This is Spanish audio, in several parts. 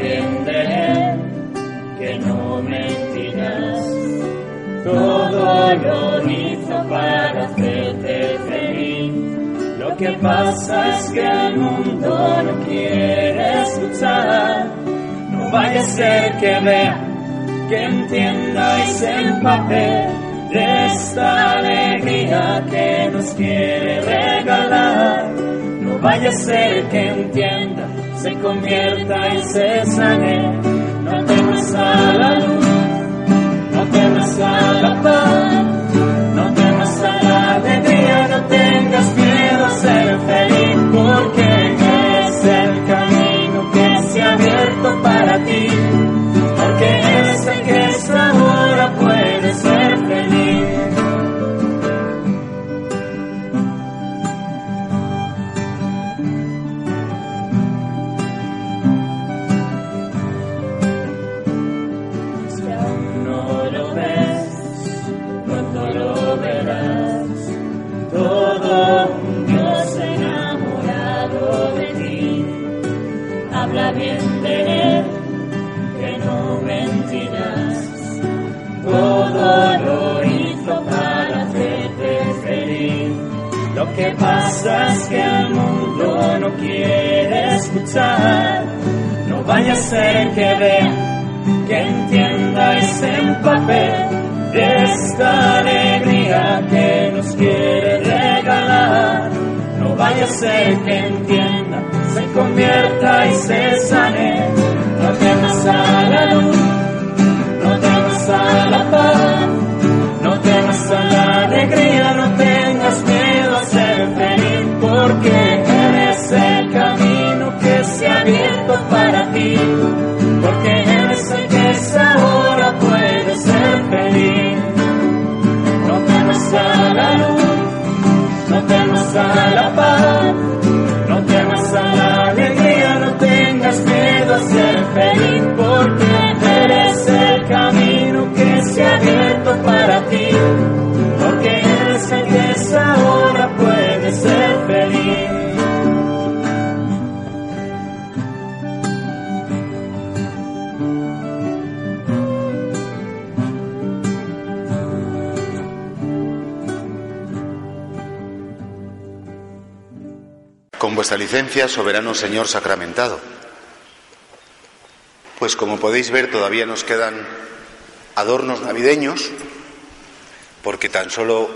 Él, que no mentirás. Todo lo hizo para hacerte feliz. Lo que pasa es que el mundo no quiere escuchar. No vaya a ser que vea que entienda y se empape de esta alegría que nos quiere regalar. No vaya a ser que entienda, se convierta y se sane. No temas a la luz, no temas a la paz, no temas a la alegría, no tengas miedo a ser feliz, porque es el camino que se ha abierto para ti porque eres el que es ahora que vea, que entienda y se empape de esta alegría que nos quiere regalar. No vaya a ser que entienda, se convierta y se sane. No temas a la luz, soberano Señor sacramentado. Pues como podéis ver, todavía nos quedan adornos navideños, porque tan solo,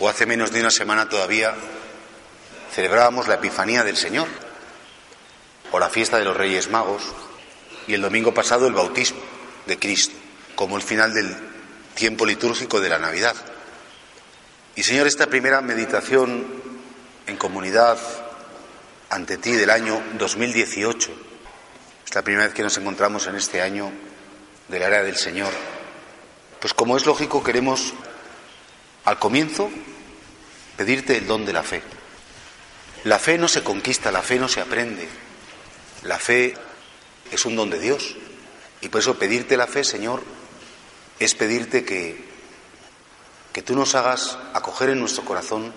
o hace menos de una semana todavía, celebrábamos la Epifanía del Señor, o la fiesta de los Reyes Magos, y el domingo pasado el bautismo de Cristo, como el final del tiempo litúrgico de la Navidad. Y Señor, esta primera meditación en comunidad ante ti del año 2018. Es la primera vez que nos encontramos en este año de la era del Señor. Pues como es lógico, queremos al comienzo pedirte el don de la fe. La fe no se conquista, la fe no se aprende. La fe es un don de Dios. Y por eso pedirte la fe, Señor, es pedirte que, que tú nos hagas acoger en nuestro corazón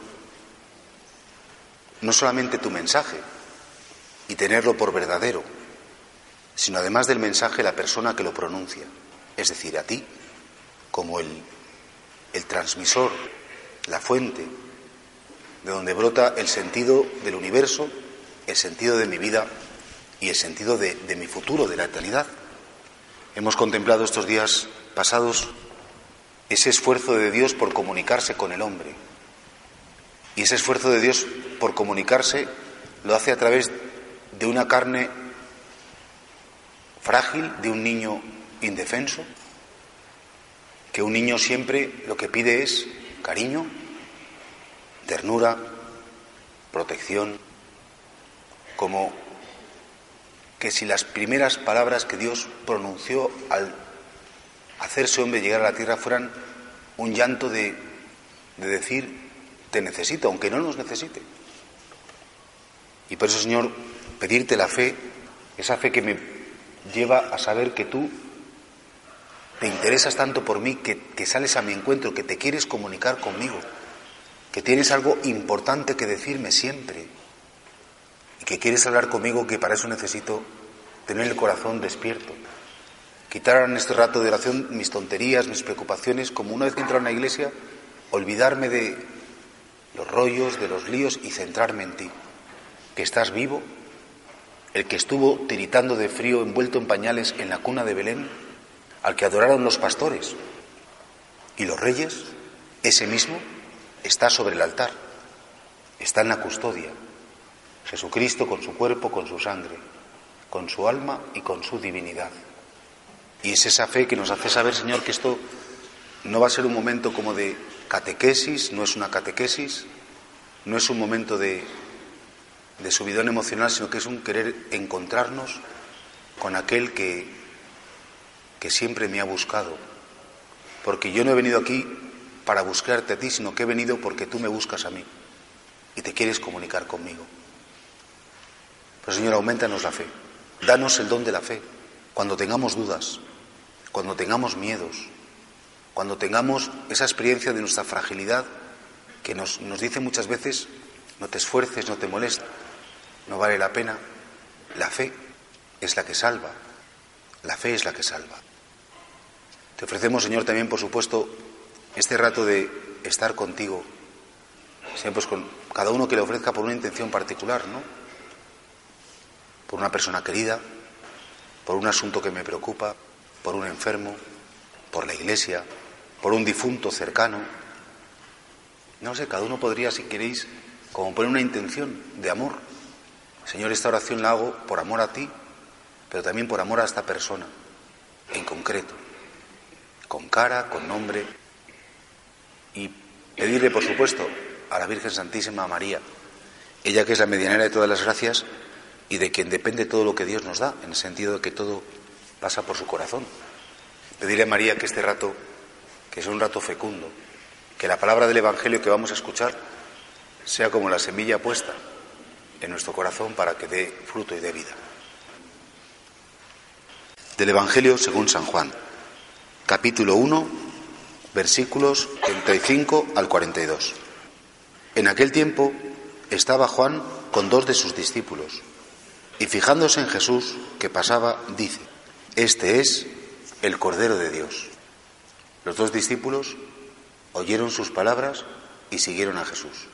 no solamente tu mensaje y tenerlo por verdadero, sino además del mensaje la persona que lo pronuncia, es decir, a ti, como el, el transmisor, la fuente, de donde brota el sentido del universo, el sentido de mi vida y el sentido de, de mi futuro, de la eternidad. Hemos contemplado estos días pasados ese esfuerzo de Dios por comunicarse con el hombre. Y ese esfuerzo de Dios por comunicarse lo hace a través de una carne frágil, de un niño indefenso, que un niño siempre lo que pide es cariño, ternura, protección, como que si las primeras palabras que Dios pronunció al hacerse hombre llegar a la tierra fueran un llanto de, de decir, te necesito, aunque no nos necesite. Y por eso, Señor, pedirte la fe, esa fe que me lleva a saber que tú te interesas tanto por mí, que, que, sales a mi encuentro, que te quieres comunicar conmigo, que tienes algo importante que decirme siempre y que quieres hablar conmigo, que para eso necesito tener el corazón despierto. Quitar en este rato de oración mis tonterías, mis preocupaciones, como una vez que entro a una iglesia, olvidarme de los rollos, de los líos y centrarme en ti, que estás vivo, el que estuvo tiritando de frío envuelto en pañales en la cuna de Belén, al que adoraron los pastores y los reyes, ese mismo está sobre el altar, está en la custodia, Jesucristo con su cuerpo, con su sangre, con su alma y con su divinidad. Y es esa fe que nos hace saber, Señor, que esto no va a ser un momento como de catequesis, no es una catequesis, no es un momento de, de subidón emocional, sino que es un querer encontrarnos con aquel que, que siempre me ha buscado. Porque yo no he venido aquí para buscarte a ti, sino que he venido porque tú me buscas a mí y te quieres comunicar conmigo. Pero Señor, aumentanos la fe. Danos el don de la fe. Cuando tengamos dudas, cuando tengamos miedos, cuando tengamos esa experiencia de nuestra fragilidad que nos, nos dice muchas veces, no te esfuerces, no te molestes, no vale la pena. La fe es la que salva. La fe es la que salva. Te ofrecemos, Señor, también, por supuesto, este rato de estar contigo, siempre pues con cada uno que le ofrezca por una intención particular, ¿no? Por una persona querida, por un asunto que me preocupa, por un enfermo, por la iglesia, por un difunto cercano. No sé, cada uno podría, si queréis, como poner una intención de amor. Señor, esta oración la hago por amor a ti, pero también por amor a esta persona, en concreto, con cara, con nombre, y pedirle, por supuesto, a la Virgen Santísima María, ella que es la medianera de todas las gracias y de quien depende todo lo que Dios nos da, en el sentido de que todo pasa por su corazón. Pedirle a María que este rato, que es un rato fecundo, que la palabra del Evangelio que vamos a escuchar sea como la semilla puesta en nuestro corazón para que dé fruto y dé vida. Del Evangelio según San Juan, capítulo 1, versículos 35 al 42. En aquel tiempo estaba Juan con dos de sus discípulos y fijándose en Jesús que pasaba, dice, Este es el Cordero de Dios. Los dos discípulos oyeron sus palabras y siguieron a Jesús.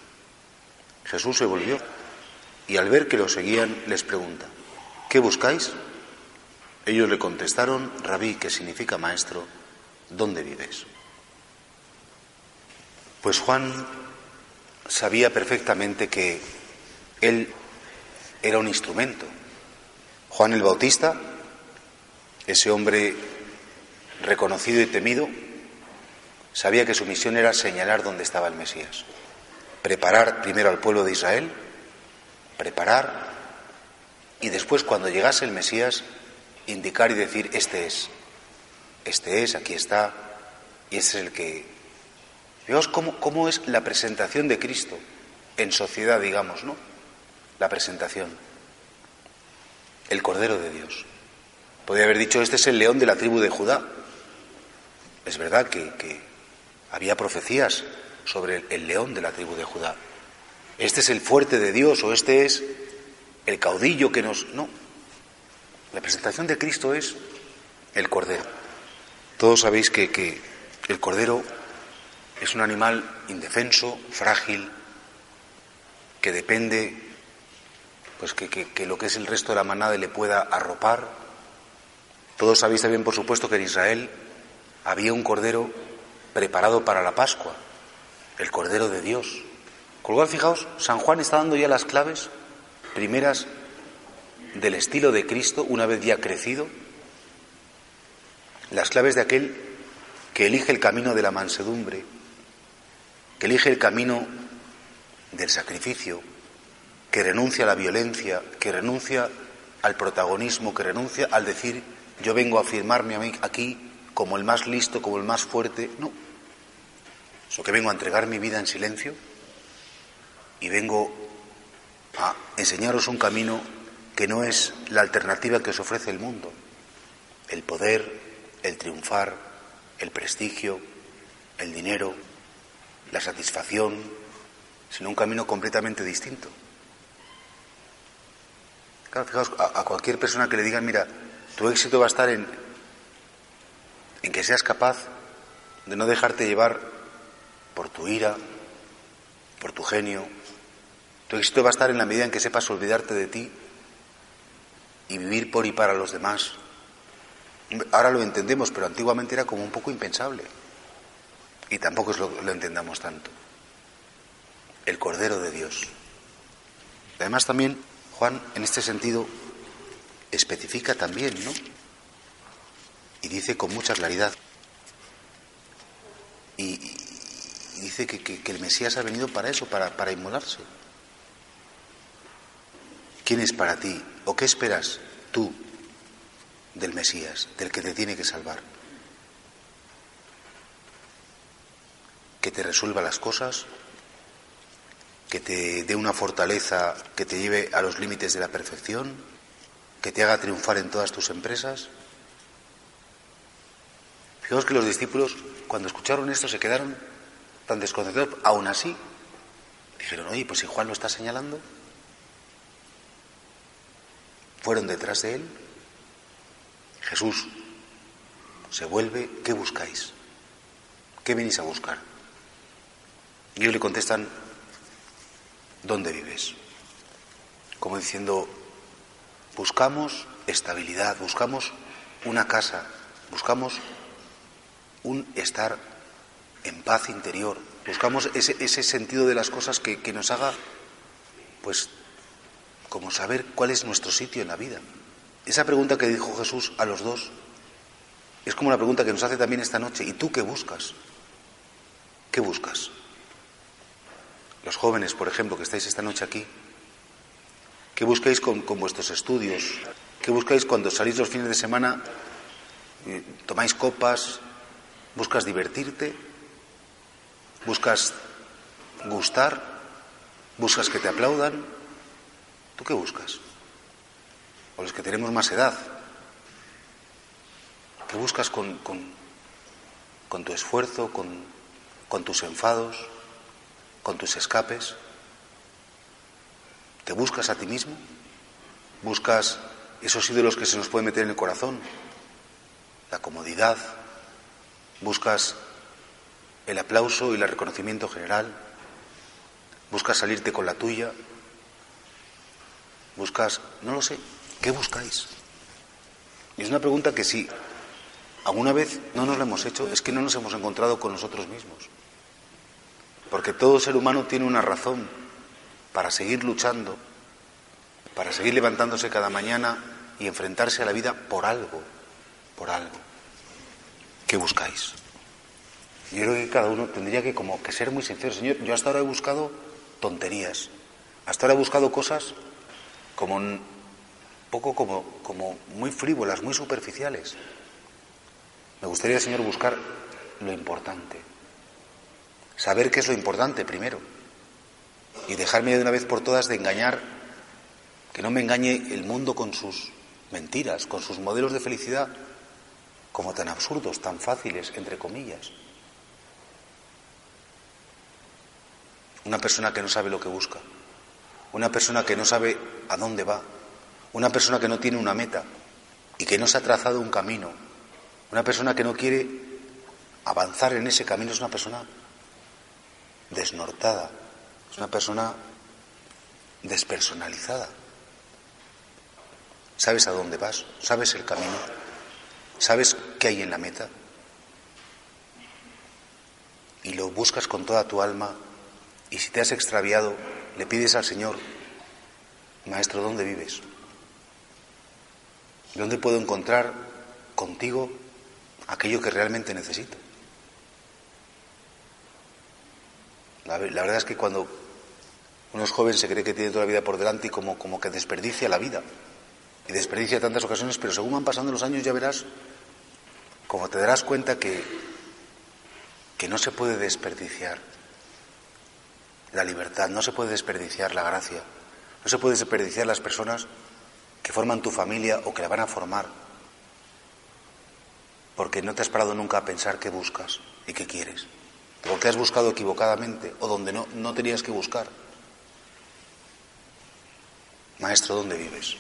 Jesús se volvió y al ver que lo seguían les pregunta, ¿qué buscáis? Ellos le contestaron, rabí, que significa maestro, ¿dónde vives? Pues Juan sabía perfectamente que él era un instrumento. Juan el Bautista, ese hombre reconocido y temido, sabía que su misión era señalar dónde estaba el Mesías, preparar primero al pueblo de Israel, preparar y después cuando llegase el Mesías indicar y decir, este es, este es, aquí está, y este es el que Veamos cómo, cómo es la presentación de Cristo en sociedad, digamos, ¿no? La presentación. El Cordero de Dios. Podría haber dicho, este es el león de la tribu de Judá. Es verdad que, había profecías sobre el, león de la tribu de Judá. Este es el fuerte de Dios o este es el caudillo que nos... No. La presentación de Cristo es el Cordero. Todos sabéis que, que el Cordero es un animal indefenso, frágil, que depende pues que, que lo que es el resto de la manada le pueda arropar. Todos sabéis también, por supuesto, que en Israel había un cordero preparado para la Pascua, el cordero de Dios. Con lo cual, fijaos, San Juan está dando ya las claves primeras del estilo de Cristo, una vez ya crecido, las claves de aquel que elige el camino de la mansedumbre, que elige el camino del sacrificio, que renuncia a la violencia, que renuncia al protagonismo, que renuncia al decir yo vengo a afirmarme aquí como el más listo, como el más fuerte. No. Eso que vengo a entregar mi vida en silencio y vengo a enseñaros un camino que no es la alternativa que os ofrece el mundo. El poder, el triunfar, el prestigio, el dinero, la satisfacción, sino un camino completamente distinto. Claro, fijaos, a, cualquier persona que le digan, mira, tu éxito va a estar en, en que seas capaz de no dejarte llevar por tu ira, por tu genio. Tu éxito va a estar en la medida en que sepas olvidarte de ti y vivir por y para los demás. Ahora lo entendemos, pero antiguamente era como un poco impensable. Y tampoco es lo, lo entendamos tanto. El Cordero de Dios. Además también Juan, en este sentido, especifica también, ¿no? Y dice con mucha claridad. Y, dice que, el Mesías ha venido para eso, para, para inmolarse. ¿Quién es para ti? ¿O qué esperas tú del Mesías, del que te tiene que salvar. Que te resuelva las cosas, que te dé una fortaleza que te lleve a los límites de la perfección, que te haga triunfar en todas tus empresas. Fijaos que los discípulos, cuando escucharon esto, se quedaron tan desconcertados. Aún así, dijeron, oye, pues si Juan lo está señalando, fueron detrás de él Jesús se vuelve, ¿qué buscáis? ¿Qué venís a buscar? Y ellos le contestan, ¿dónde vives? Como diciendo, buscamos estabilidad, buscamos una casa, buscamos un estar en paz interior, buscamos ese, ese sentido de las cosas que, que nos haga, pues, como saber cuál es nuestro sitio en la vida. Esa pregunta que dijo Jesús a los dos es como la pregunta que nos hace también esta noche. ¿Y tú qué buscas? ¿Qué buscas? Los jóvenes, por ejemplo, que estáis esta noche aquí, ¿qué buscáis con, vuestros estudios? ¿Qué buscáis cuando salís los fines de semana? ¿Tomáis copas? ¿Buscas divertirte? ¿Buscas gustar? ¿Buscas que te aplaudan? ¿Tú qué buscas? o los que tenemos más edad. ¿Qué buscas con, con, tu esfuerzo, con, con tus enfados, con tus escapes? ¿Te buscas a ti mismo? ¿Buscas esos ídolos que se nos pueden meter en el corazón? La comodidad. ¿Buscas el aplauso y el reconocimiento general? ¿Buscas salirte con la tuya? ¿Buscas, no lo sé, ¿Qué buscáis? Y es una pregunta que si alguna vez no nos la hemos hecho, es que no nos hemos encontrado con nosotros mismos. Porque todo ser humano tiene una razón para seguir luchando, para seguir levantándose cada mañana y enfrentarse a la vida por algo, por algo. ¿Qué buscáis? Yo creo que cada uno tendría que como que ser muy sincero. Señor, yo hasta ahora he buscado tonterías. Hasta ahora he buscado cosas como poco como, como muy frívolas, muy superficiales. Me gustaría, Señor, buscar lo importante. Saber qué es lo importante primero. Y dejarme de una vez por todas de engañar, que no me engañe el mundo con sus mentiras, con sus modelos de felicidad, como tan absurdos, tan fáciles, entre comillas. Una persona que no sabe lo que busca, una persona que no sabe a dónde va, una persona que no tiene una meta y que no se ha trazado un camino, una persona que no quiere avanzar en ese camino es una persona desnortada, es una persona despersonalizada. ¿Sabes a dónde vas? ¿Sabes el camino? ¿Sabes qué hay en la meta? Y lo buscas con toda tu alma y si te has extraviado, le pides al Señor, Maestro, ¿dónde vives? ¿Dónde puedo encontrar contigo aquello que realmente necesito? La, verdad es que cuando uno es joven se cree que tiene toda la vida por delante y como, como que desperdicia la vida. Y desperdicia tantas ocasiones, pero según van pasando los años ya verás, como te darás cuenta que, que no se puede desperdiciar la libertad, no se puede desperdiciar la gracia, no se puede desperdiciar las personas que forman tu familia o que la van a formar, porque no te has parado nunca a pensar qué buscas y qué quieres, porque has buscado equivocadamente o donde no, no tenías que buscar. Maestro, ¿dónde vives?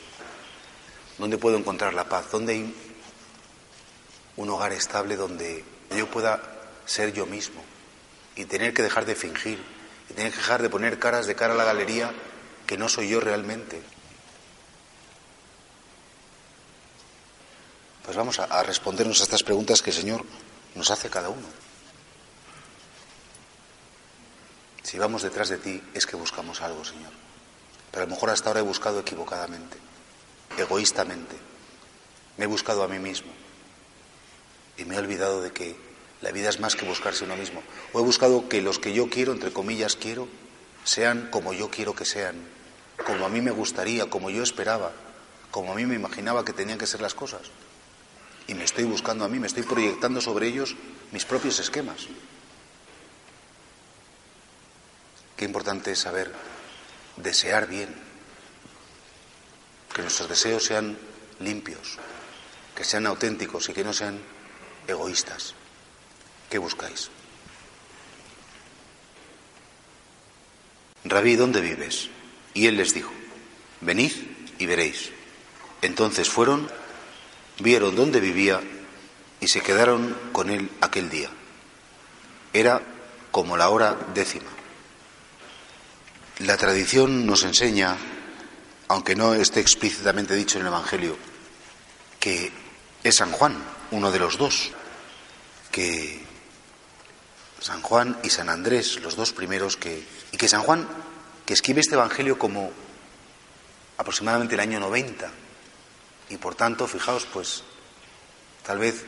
¿Dónde puedo encontrar la paz? ¿Dónde hay un hogar estable donde yo pueda ser yo mismo y tener que dejar de fingir y tener que dejar de poner caras de cara a la galería que no soy yo realmente? Pues vamos a, respondernos a estas preguntas que el Señor nos hace cada uno. Si vamos detrás de ti es que buscamos algo, Señor. Pero a lo mejor hasta ahora he buscado equivocadamente, egoístamente. Me he buscado a mí mismo. Y me he olvidado de que la vida es más que buscarse uno mismo. O he buscado que los que yo quiero, entre comillas quiero, sean como yo quiero que sean, como a mí me gustaría, como yo esperaba, como a mí me imaginaba que tenían que ser las cosas y me estoy buscando a mí, me estoy proyectando sobre ellos mis propios esquemas. Qué importante es saber desear bien, que nuestros deseos sean limpios, que sean auténticos y que no sean egoístas. ¿Qué buscáis? Rabí, ¿dónde vives? Y él les dijo, venid y veréis. Entonces fueron vieron dónde vivía y se quedaron con él aquel día. Era como la hora décima. La tradición nos enseña, aunque no esté explícitamente dicho en el Evangelio, que es San Juan, uno de los dos, que San Juan y San Andrés, los dos primeros que... y que San Juan, que escribe este Evangelio como aproximadamente el año 90, y por tanto, fijaos, pues tal vez,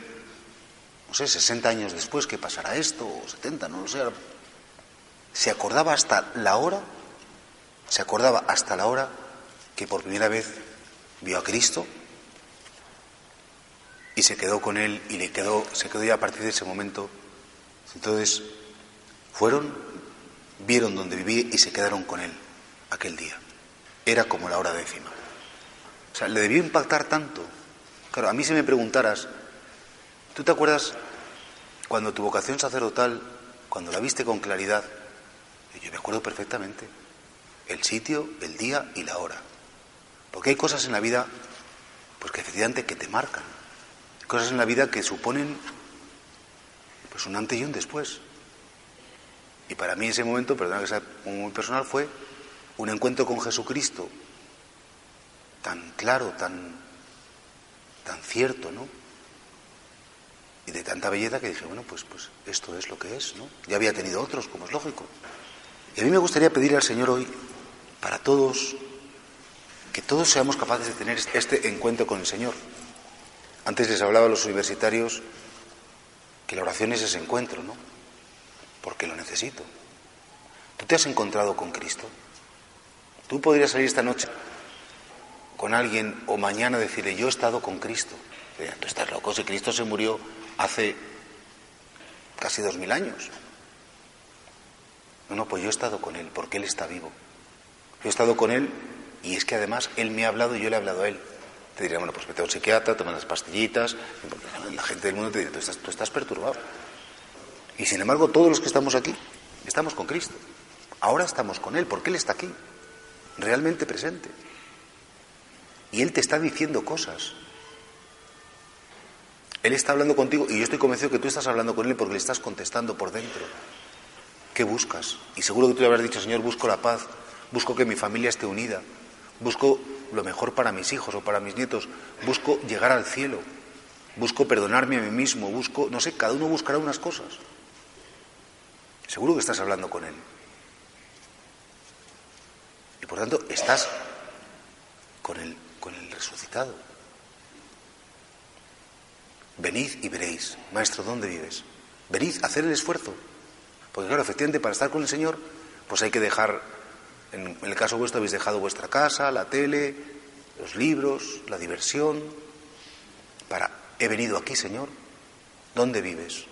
no sé, 60 años después que pasará esto, o 70, no lo sé, se acordaba hasta la hora, se acordaba hasta la hora que por primera vez vio a Cristo y se quedó con él y le quedó, se quedó ya a partir de ese momento. Entonces, fueron, vieron donde vivía y se quedaron con él aquel día. Era como la hora décima. O sea, le debió impactar tanto. Claro, a mí si me preguntaras, ¿tú te acuerdas cuando tu vocación sacerdotal, cuando la viste con claridad? Yo me acuerdo perfectamente. El sitio, el día y la hora. Porque hay cosas en la vida, pues que efectivamente que te marcan. Cosas en la vida que suponen pues un antes y un después. Y para mí ese momento, perdona que sea muy personal, fue un encuentro con Jesucristo tan claro, tan, tan cierto, ¿no? Y de tanta belleza que dije, bueno, pues, pues esto es lo que es, ¿no? Ya había tenido otros, como es lógico. Y a mí me gustaría pedir al Señor hoy, para todos, que todos seamos capaces de tener este encuentro con el Señor. Antes les hablaba a los universitarios que la oración es ese encuentro, ¿no? Porque lo necesito. ¿Tú te has encontrado con Cristo? Tú podrías salir esta noche con alguien o mañana decirle, yo he estado con Cristo. Tú estás loco, si Cristo se murió hace casi dos mil años. No, no, pues yo he estado con Él, porque Él está vivo. Yo he estado con Él y es que además Él me ha hablado y yo le he hablado a Él. Te diría, bueno, pues vete a un psiquiatra, toma las pastillitas. La gente del mundo te dice, tú estás, tú estás perturbado. Y sin embargo, todos los que estamos aquí, estamos con Cristo. Ahora estamos con Él, porque Él está aquí, realmente presente. Y Él te está diciendo cosas. Él está hablando contigo y yo estoy convencido que tú estás hablando con Él porque le estás contestando por dentro. ¿Qué buscas? Y seguro que tú le habrás dicho, Señor, busco la paz, busco que mi familia esté unida, busco lo mejor para mis hijos o para mis nietos, busco llegar al cielo, busco perdonarme a mí mismo, busco, no sé, cada uno buscará unas cosas. Seguro que estás hablando con Él. Y por tanto, estás con el, con el resucitado. Venid y veréis, Maestro, ¿dónde vives? Venid, hacer el esfuerzo. Porque claro, efectivamente, para estar con el Señor, pues hay que dejar, en el caso vuestro habéis dejado vuestra casa, la tele, los libros, la diversión, para, he venido aquí, Señor, ¿dónde vives?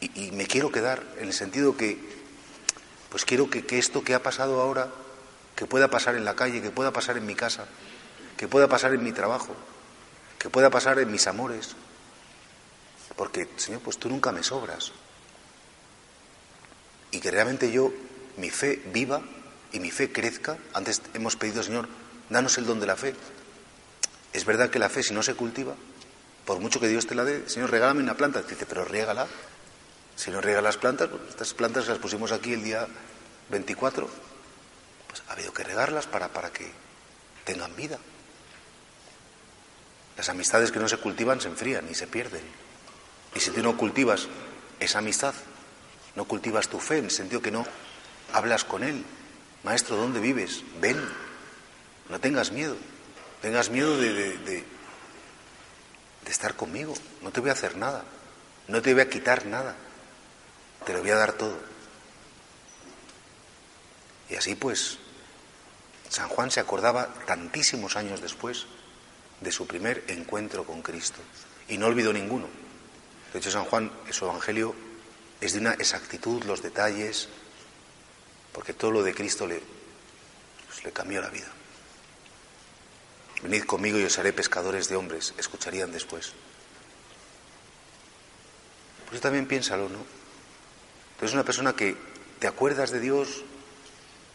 Y, me quiero quedar, en el sentido que, pues quiero que, que esto que ha pasado ahora, que pueda pasar en la calle, que pueda pasar en mi casa, que pueda pasar en mi trabajo, que pueda pasar en mis amores, porque, Señor, pues tú nunca me sobras. Y que realmente yo, mi fe viva y mi fe crezca. Antes hemos pedido, Señor, danos el don de la fe. Es verdad que la fe, si no se cultiva, por mucho que Dios te la dé, Señor, regálame una planta. Dice, pero riégala. Si no riega las plantas, pues estas plantas las pusimos aquí el día 24, pues ha habido que regarlas para, para que tengan vida. Las amistades que no se cultivan se enfrían y se pierden. Y si tú no cultivas esa amistad, no cultivas tu fe, en el sentido que no hablas con Él, Maestro, ¿dónde vives? Ven, no tengas miedo, tengas miedo de, de, estar conmigo, no te voy a hacer nada, no te voy a quitar nada, te lo voy a dar todo. Y así pues, San Juan se acordaba tantísimos años después de su primer encuentro con Cristo y no olvidó ninguno. De hecho, San Juan, en su Evangelio, es de una exactitud, los detalles, porque todo lo de Cristo le, pues, le cambió la vida. Venid conmigo y os haré pescadores de hombres, escucharían después. Pues también piénsalo, ¿no? Tú eres una persona que te acuerdas de Dios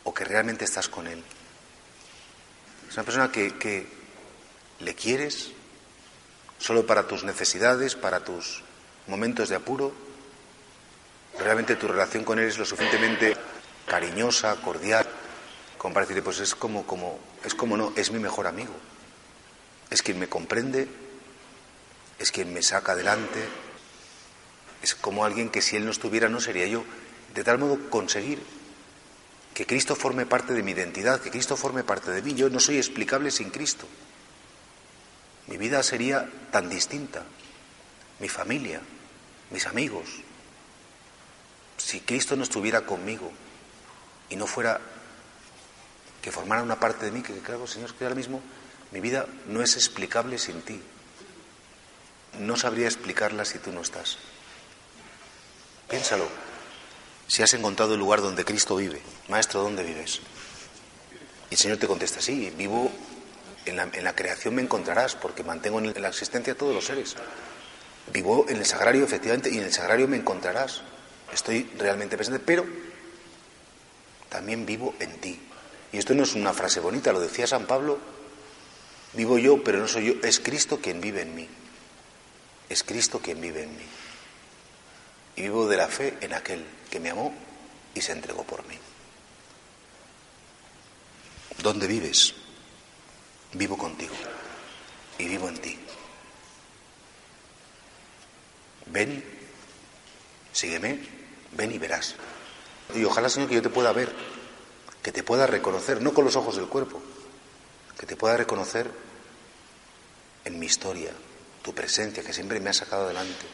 o que realmente estás con Él. Es una persona que, que le quieres solo para tus necesidades, para tus momentos de apuro. Realmente tu relación con Él es lo suficientemente cariñosa, cordial, como para decirle, pues es como, como, es como no, es mi mejor amigo. Es quien me comprende, es quien me saca adelante, es como alguien que si Él no estuviera no sería yo. De tal modo conseguir que Cristo forme parte de mi identidad, que Cristo forme parte de mí. Yo no soy explicable sin Cristo. Mi vida sería tan distinta. Mi familia, mis amigos. Si Cristo no estuviera conmigo y no fuera que formara una parte de mí, que claro, Señor, que ahora mismo mi vida no es explicable sin ti. No sabría explicarla si tú no estás. Piénsalo. Si has encontrado el lugar donde Cristo vive, Maestro, ¿dónde vives? Y el Señor te contesta, sí, vivo en la, en la creación me encontrarás, porque mantengo en la existencia a todos los seres. Vivo en el sagrario, efectivamente, y en el sagrario me encontrarás. Estoy realmente presente, pero también vivo en ti. Y esto no es una frase bonita, lo decía San Pablo, vivo yo, pero no soy yo, es Cristo quien vive en mí. Es Cristo quien vive en mí. Y vivo de la fe en aquel que me amó y se entregó por mí. ¿Dónde vives? Vivo contigo y vivo en ti. Ven, sígueme, ven y verás. Y ojalá, Señor, que yo te pueda ver, que te pueda reconocer, no con los ojos del cuerpo, que te pueda reconocer en mi historia, tu presencia, que siempre me ha sacado adelante,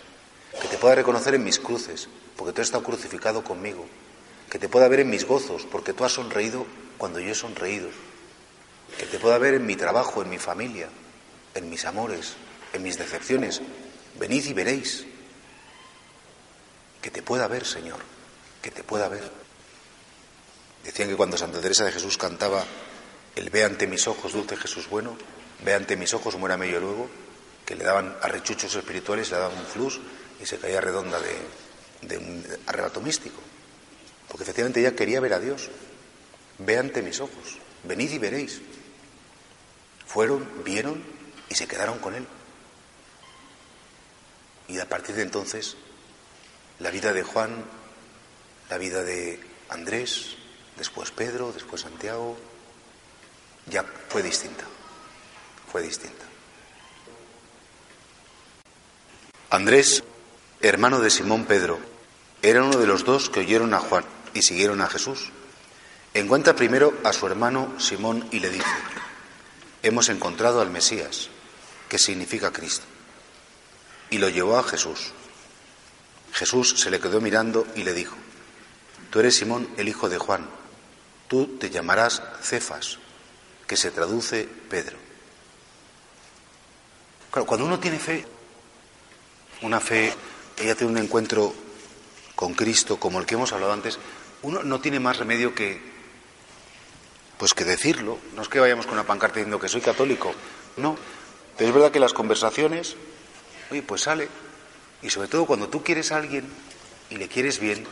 que te pueda reconocer en mis cruces, porque tú has estado crucificado conmigo, que te pueda ver en mis gozos, porque tú has sonreído cuando yo he sonreído, que te pueda ver en mi trabajo, en mi familia, en mis amores, en mis decepciones. Venid y veréis. Que te pueda ver, Señor, que te pueda ver. Decían que cuando Santa Teresa de Jesús cantaba el ve ante mis ojos, dulce Jesús bueno, ve ante mis ojos, muera medio luego, que le daban arrechuchos espirituales, le daban un flux y se caía redonda de, de un arrebato místico. Porque efectivamente ella quería ver a Dios. Ve ante mis ojos, venid y veréis. Fueron, vieron y se quedaron con él. Y a partir de entonces, la vida de Juan, la vida de Andrés, después Pedro, después Santiago, ya fue distinta. Fue distinta. Andrés, hermano de Simón Pedro, era uno de los dos que oyeron a Juan y siguieron a Jesús. Encuentra primero a su hermano Simón y le dice, hemos encontrado al Mesías, que significa Cristo. Y lo llevó a Jesús. Jesús se le quedó mirando y le dijo, tú eres Simón, el hijo de Juan, tú te llamarás Cefas, que se traduce Pedro. Claro, cuando uno tiene fe, una fe, ella tiene un encuentro con Cristo como el que hemos hablado antes, uno no tiene más remedio que pues que decirlo. No es que vayamos con una pancarta diciendo que soy católico, no. Pero es verdad que las conversaciones, oye, pues sale. Y sobre todo cuando tú quieres a alguien y le quieres bien,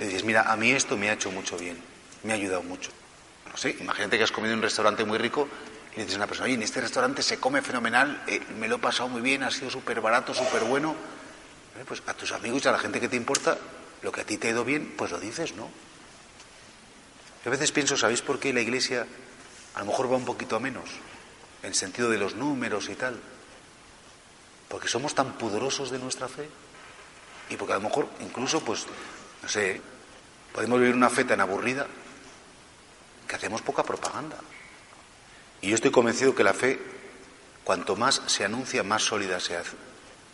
le dices, mira, a mí esto me ha hecho mucho bien, me ha ayudado mucho. No sé, imagínate que has comido en un restaurante muy rico y le dices a una persona, oye, en este restaurante se come fenomenal, eh, me lo he pasado muy bien, ha sido súper barato, súper bueno. Pues a tus amigos y a la gente que te importa, lo que a ti te ha ido bien, pues lo dices, ¿no? Yo a veces pienso, ¿sabéis por qué la Iglesia a lo mejor va un poquito a menos? En sentido de los números y tal. Porque somos tan pudorosos de nuestra fe. Y porque a lo mejor incluso, pues, no sé, podemos vivir una fe tan aburrida que hacemos poca propaganda. Y yo estoy convencido que la fe, cuanto más se anuncia, más sólida se hace.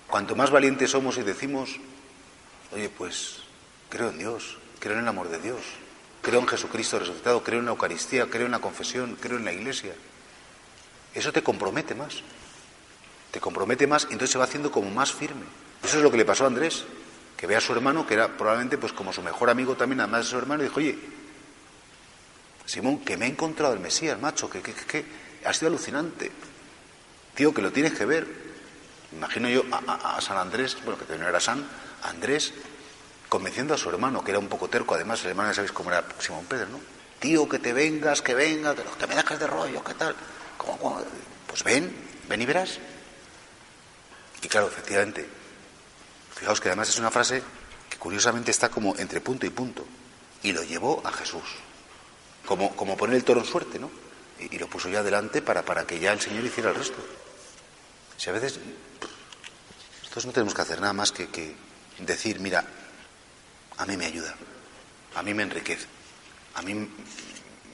Cuanto más valientes somos y decimos, oye, pues creo en Dios, creo en el amor de Dios, creo en Jesucristo resucitado, creo en la Eucaristía, creo en la confesión, creo en la Iglesia. Eso te compromete más. Te compromete más y entonces se va haciendo como más firme. Eso es lo que le pasó a Andrés, que ve a su hermano, que era probablemente pues como su mejor amigo también, además de su hermano, y dijo, oye, Simón, que me he encontrado el Mesías, macho, que, que, que, ha sido alucinante. Tío, que lo tienes que ver. Imagino yo a, San Andrés, bueno, que no era San, Andrés, convenciendo a su hermano, que era un poco terco, además el hermano ya sabéis cómo era Simón Pedro, ¿no? Tío, que te vengas, que venga, que, me dejas de rollo, ¿qué tal? Pues ven, ven y verás. Y claro, efectivamente, fijaos que además es una frase que curiosamente está como entre punto y punto. Y lo llevó a Jesús. Como, como poner el toro en suerte, ¿no? Y, lo puso ya adelante para, para que ya el Señor hiciera el resto. Si a veces, nosotros no tenemos que hacer nada más que, que decir, mira, a mí me ayuda, a mí me enriquece, a mí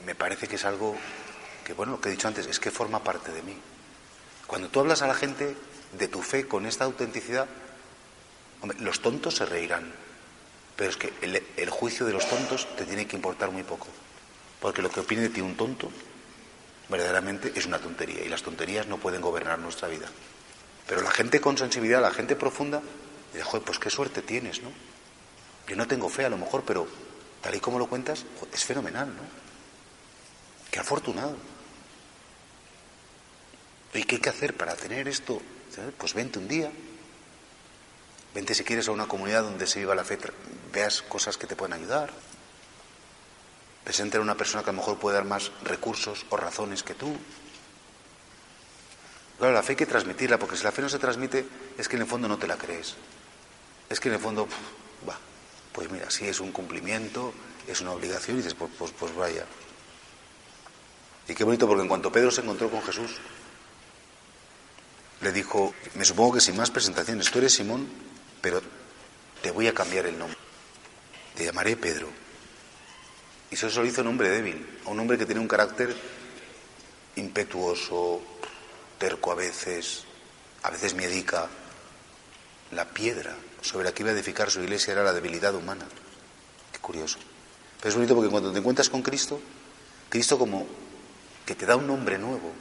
me parece que es algo que, bueno, lo que he dicho antes, es que forma parte de mí. Cuando tú hablas a la gente de tu fe con esta autenticidad, los tontos se reirán, pero es que el, el, juicio de los tontos te tiene que importar muy poco, porque lo que opine de ti un tonto verdaderamente es una tontería y las tonterías no pueden gobernar nuestra vida. Pero la gente con sensibilidad, la gente profunda, dice, joder, pues qué suerte tienes, ¿no? Yo no tengo fe a lo mejor, pero tal y como lo cuentas, es fenomenal, ¿no? Qué afortunado. ¿Y qué hay que hacer para tener esto? Pues vente un día. Vente si quieres a una comunidad donde se viva la fe, veas cosas que te pueden ayudar. Presente a una persona que a lo mejor puede dar más recursos o razones que tú. Claro, la fe hay que transmitirla, porque si la fe no se transmite, es que en el fondo no te la crees. Es que en el fondo, va, pues mira, si es un cumplimiento, es una obligación, y dices, pues, pues, pues vaya. Y qué bonito, porque en cuanto Pedro se encontró con Jesús, le dijo, me supongo que sin más presentaciones, tú eres Simón, pero te voy a cambiar el nombre. Te llamaré Pedro. Y eso lo hizo un hombre débil, un hombre que tiene un carácter impetuoso, terco a veces, a veces miedica. La piedra sobre la que iba a edificar su iglesia era la debilidad humana. Qué curioso. Pero es bonito porque cuando te encuentras con Cristo, Cristo como que te da un nombre nuevo,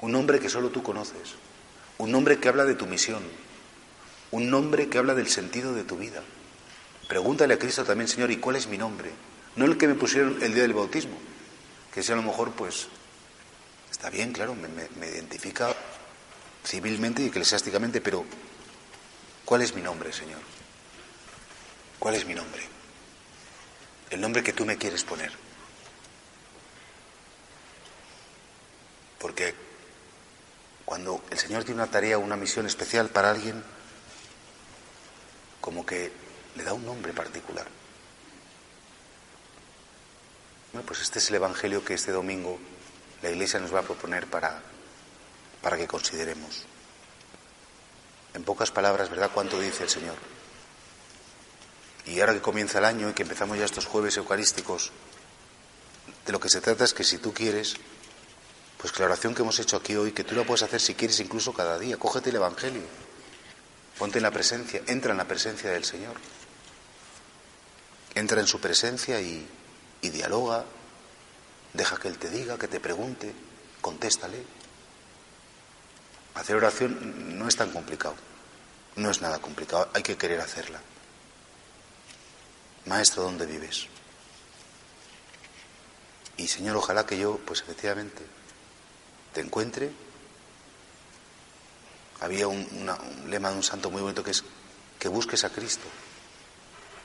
un nombre que solo tú conoces, un nombre que habla de tu misión, un nombre que habla del sentido de tu vida. Pregúntale a Cristo también, Señor, ¿y cuál es mi nombre? No el que me pusieron el día del bautismo, que si a lo mejor, pues, está bien, claro, me, me, me identifica civilmente y eclesiásticamente, pero ¿cuál es mi nombre, Señor? ¿Cuál es mi nombre? El nombre que tú me quieres poner. Porque cuando el Señor tiene una tarea, una misión especial para alguien, como que le da un nombre particular. Bueno, pues este es el Evangelio que este domingo la Iglesia nos va a proponer para, para que consideremos. En pocas palabras, ¿verdad? ¿Cuánto dice el Señor? Y ahora que comienza el año y que empezamos ya estos jueves eucarísticos, de lo que se trata es que si tú quieres, pues que la oración que hemos hecho aquí hoy, que tú la puedes hacer si quieres incluso cada día, cógete el Evangelio, ponte en la presencia, entra en la presencia del Señor, entra en su presencia y, y dialoga, deja que Él te diga, que te pregunte, contéstale. Hacer oración no es tan complicado, no es nada complicado, hay que querer hacerla. Maestro, ¿dónde vives? Y Señor, ojalá que yo, pues efectivamente, te encuentre. Había un, lema de un santo muy bonito que es que busques a Cristo,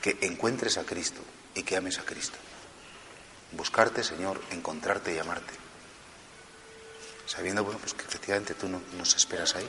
que encuentres a Cristo y que ames a Cristo. Buscarte, Señor, encontrarte y amarte. Sabiendo, bueno, pues que efectivamente tú no, nos esperas ahí.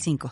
5.